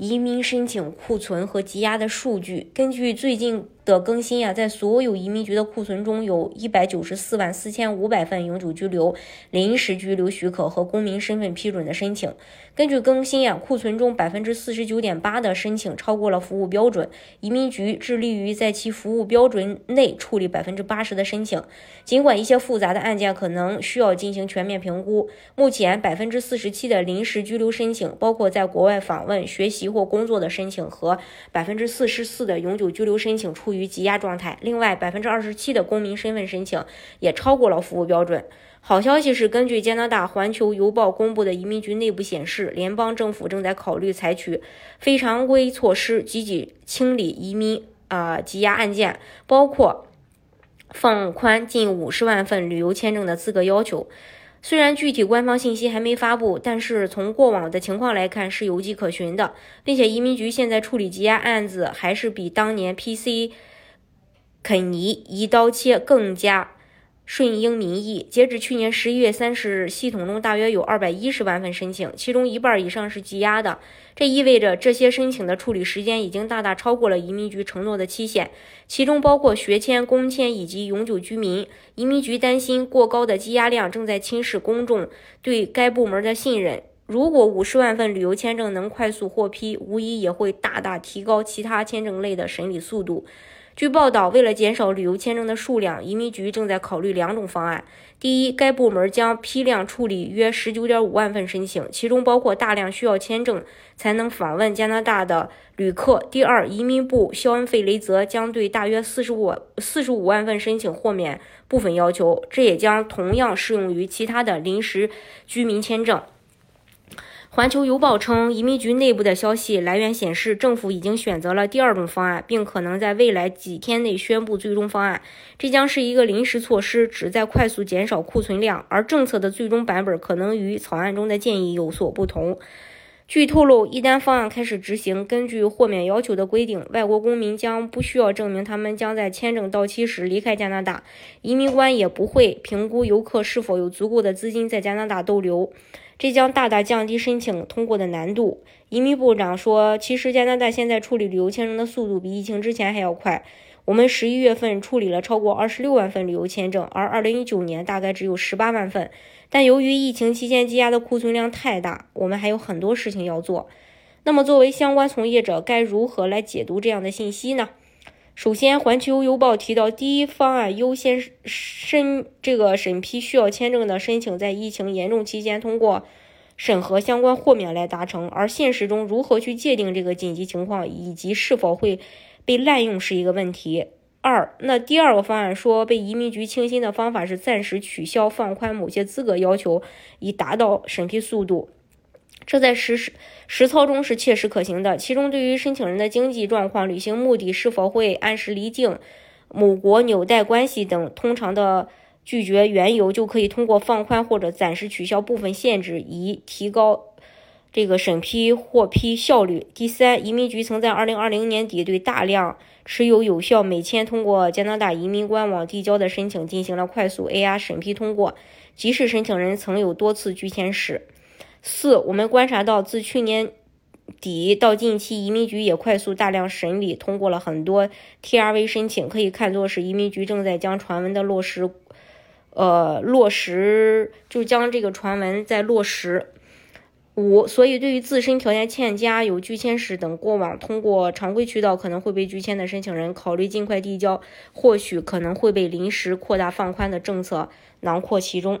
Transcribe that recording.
移民申请库存和积压的数据，根据最近的更新啊，在所有移民局的库存中有一百九十四万四千五百份永久居留、临时居留许可和公民身份批准的申请。根据更新啊，库存中百分之四十九点八的申请超过了服务标准，移民局致力于在其服务标准内处理百分之八十的申请。尽管一些复杂的案件可能需要进行全面评估，目前百分之四十七的临时居留申请，包括在国外访问、学习或工作的申请，和百分之四十四的永久居留申请处于积压状态。另外，百分之二十七的公民身份申请也超过了服务标准。好消息是，根据加拿大《环球邮报》公布的移民局内部显示，联邦政府正在考虑采取非常规措施，积极清理移民啊积压案件，包括放宽近五十万份旅游签证的资格要求。虽然具体官方信息还没发布，但是从过往的情况来看是有迹可循的，并且移民局现在处理积压案子还是比当年 PC 肯尼一刀切更加。顺应民意，截至去年十一月三十日，系统中大约有二百一十万份申请，其中一半以上是积压的。这意味着这些申请的处理时间已经大大超过了移民局承诺的期限，其中包括学签、工签以及永久居民。移民局担心过高的积压量正在侵蚀公众对该部门的信任。如果五十万份旅游签证能快速获批，无疑也会大大提高其他签证类的审理速度。据报道，为了减少旅游签证的数量，移民局正在考虑两种方案。第一，该部门将批量处理约十九点五万份申请，其中包括大量需要签证才能访问加拿大的旅客。第二，移民部肖恩·费雷泽将对大约四十五四十五万份申请豁免部分要求，这也将同样适用于其他的临时居民签证。环球邮报称，移民局内部的消息来源显示，政府已经选择了第二种方案，并可能在未来几天内宣布最终方案。这将是一个临时措施，旨在快速减少库存量，而政策的最终版本可能与草案中的建议有所不同。据透露，一旦方案开始执行，根据豁免要求的规定，外国公民将不需要证明他们将在签证到期时离开加拿大，移民官也不会评估游客是否有足够的资金在加拿大逗留。这将大大降低申请通过的难度。移民部长说：“其实加拿大现在处理旅游签证的速度比疫情之前还要快。我们十一月份处理了超过二十六万份旅游签证，而二零一九年大概只有十八万份。但由于疫情期间积压的库存量太大，我们还有很多事情要做。那么，作为相关从业者，该如何来解读这样的信息呢？”首先，《环球邮报》提到，第一方案优先审这个审批需要签证的申请，在疫情严重期间通过审核相关豁免来达成。而现实中，如何去界定这个紧急情况，以及是否会被滥用，是一个问题。二，那第二个方案说，被移民局倾心的方法是暂时取消、放宽某些资格要求，以达到审批速度。这在实实实操中是切实可行的。其中，对于申请人的经济状况、旅行目的、是否会按时离境、某国纽带关系等，通常的拒绝缘由，就可以通过放宽或者暂时取消部分限制，以提高这个审批获批效率。第三，移民局曾在2020年底对大量持有有效美签、通过加拿大移民官网递交的申请进行了快速 AI 审批通过，即使申请人曾有多次拒签史。四，我们观察到，自去年底到近期，移民局也快速大量审理通过了很多 TRV 申请，可以看作是移民局正在将传闻的落实，呃，落实就将这个传闻在落实。五，所以对于自身条件欠佳、有拒签史等过往通过常规渠道可能会被拒签的申请人，考虑尽快递交，或许可能会被临时扩大放宽的政策囊括其中。